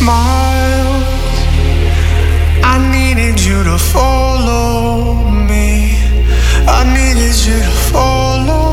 Smiles. I needed you to follow me. I needed you to follow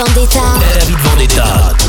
Vendetta. David Vendetta.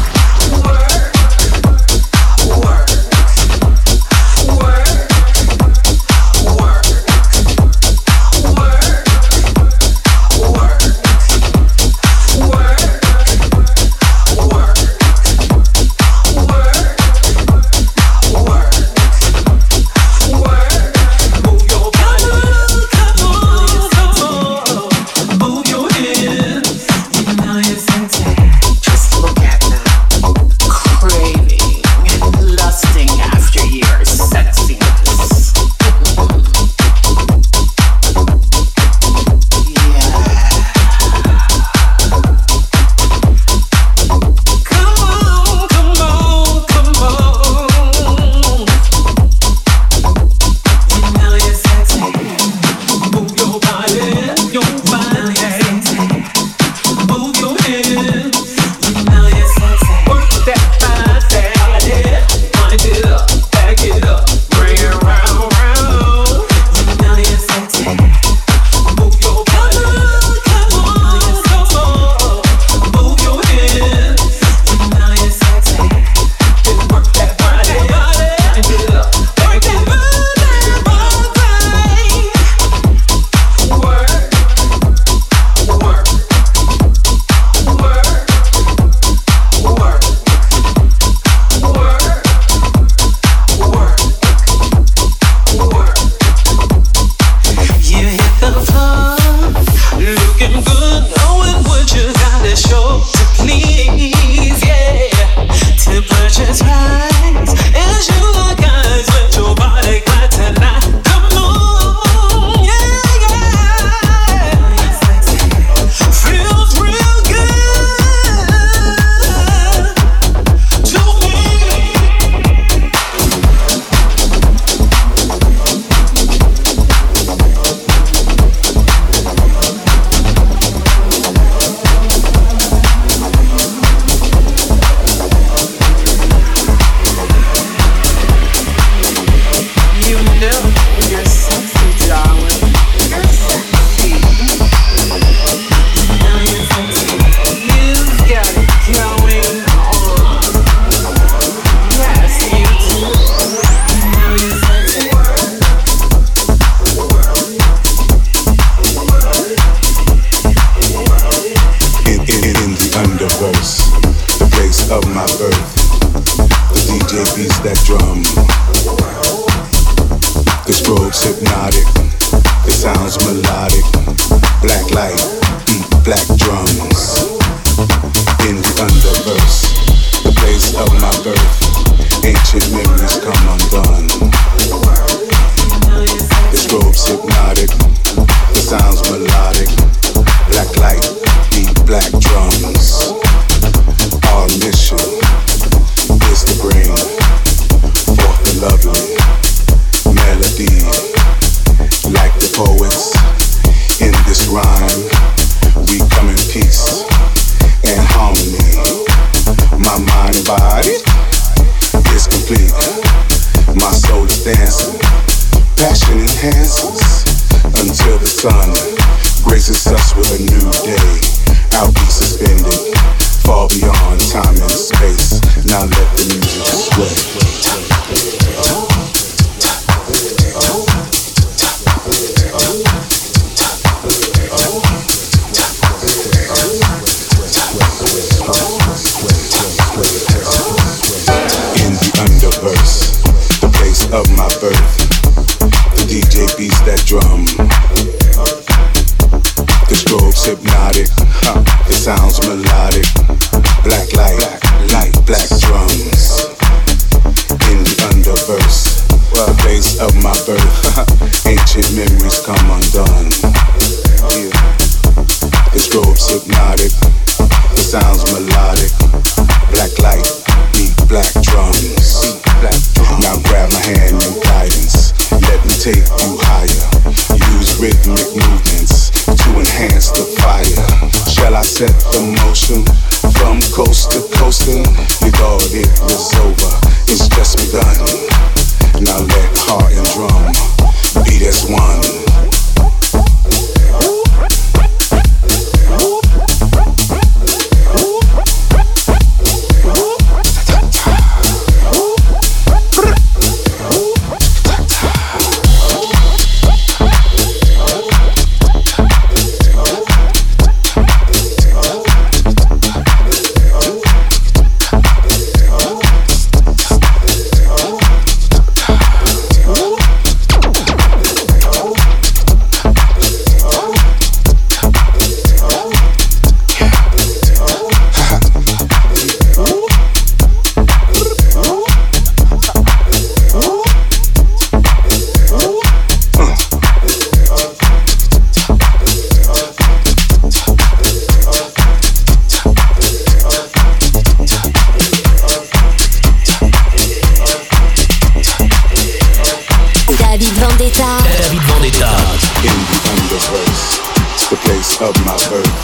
the place of my birth.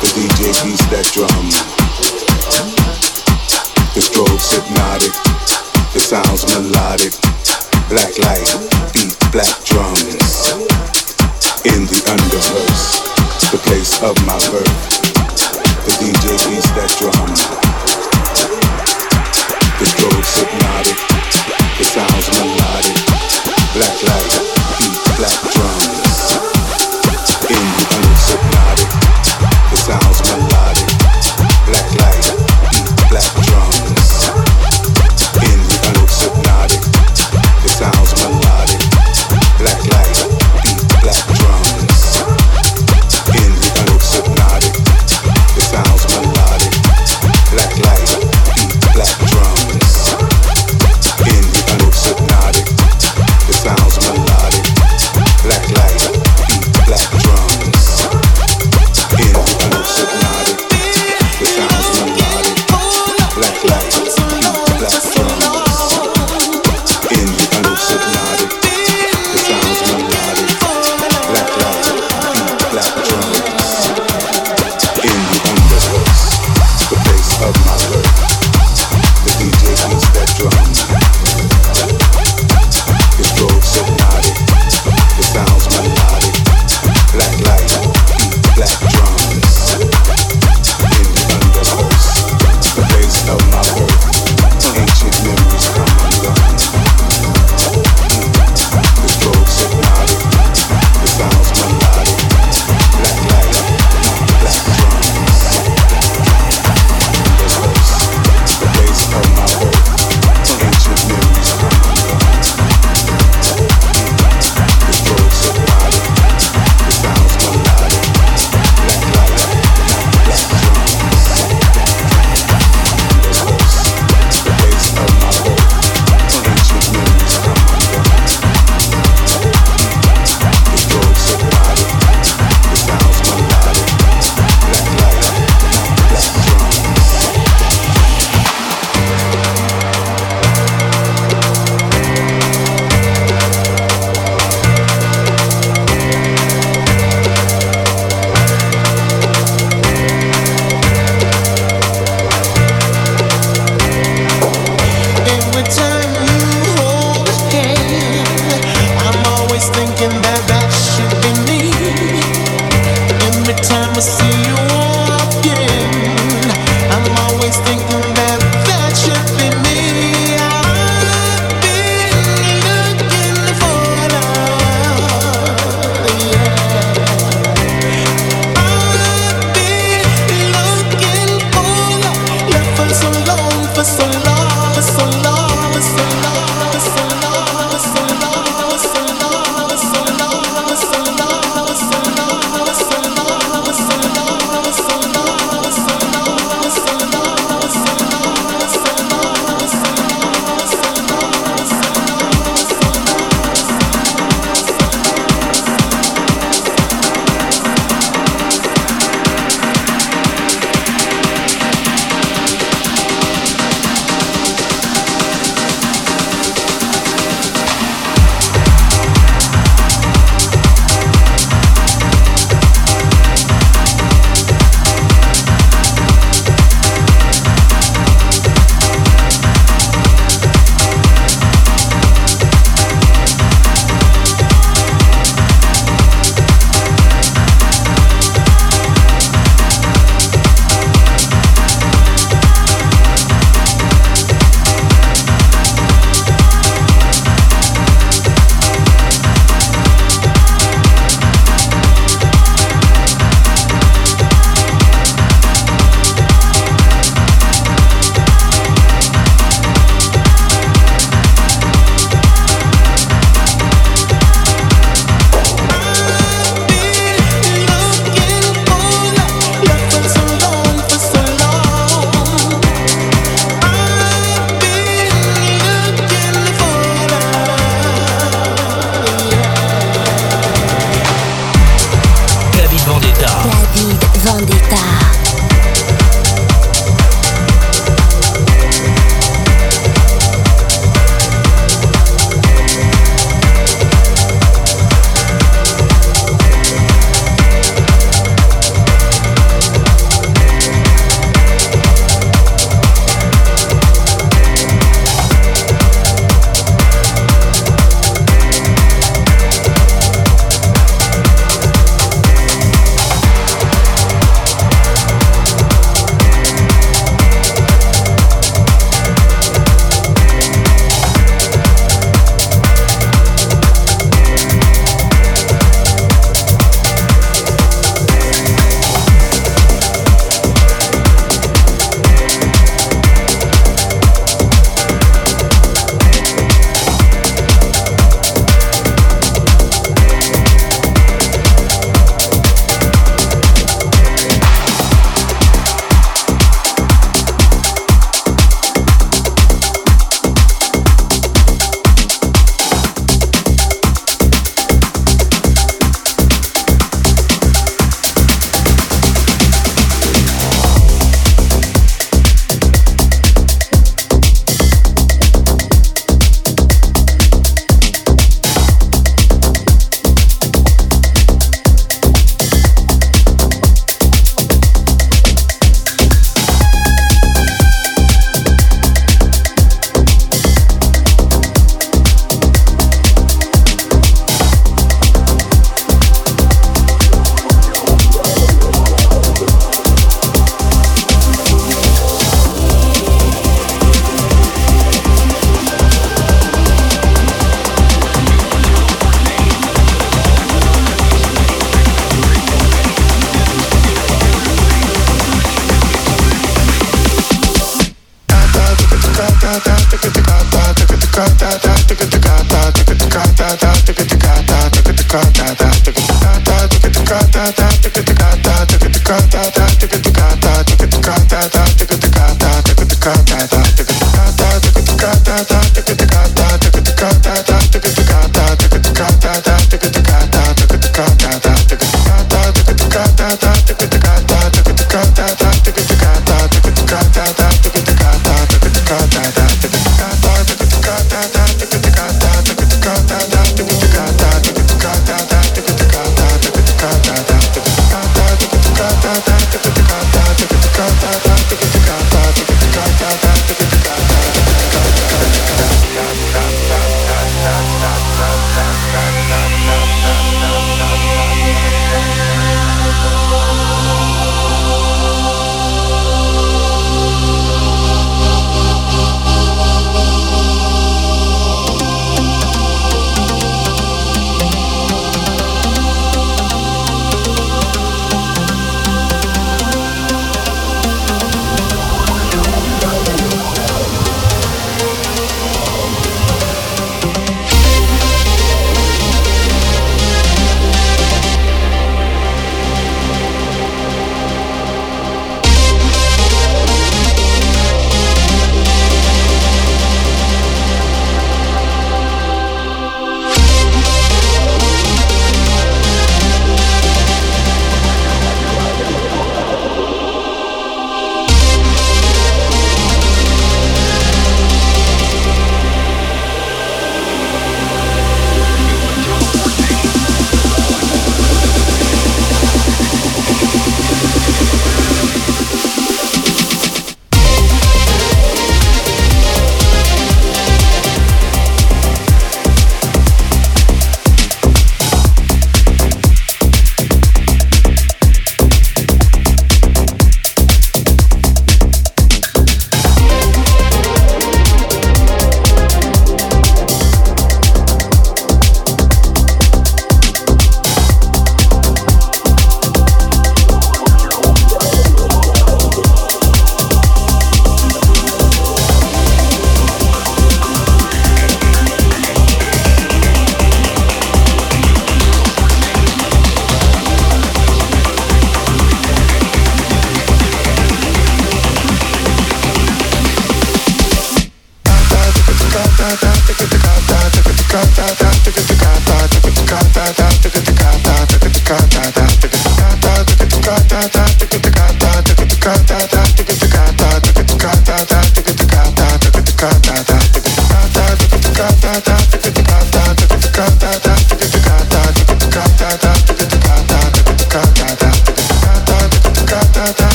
The DJ beats that drum. The strobes hypnotic, the sounds melodic. Black light, beat black drums. In the underverse, the place of my birth. The DJ beats that drum. The strobes hypnotic, the sounds melodic. Black light, beat black drums.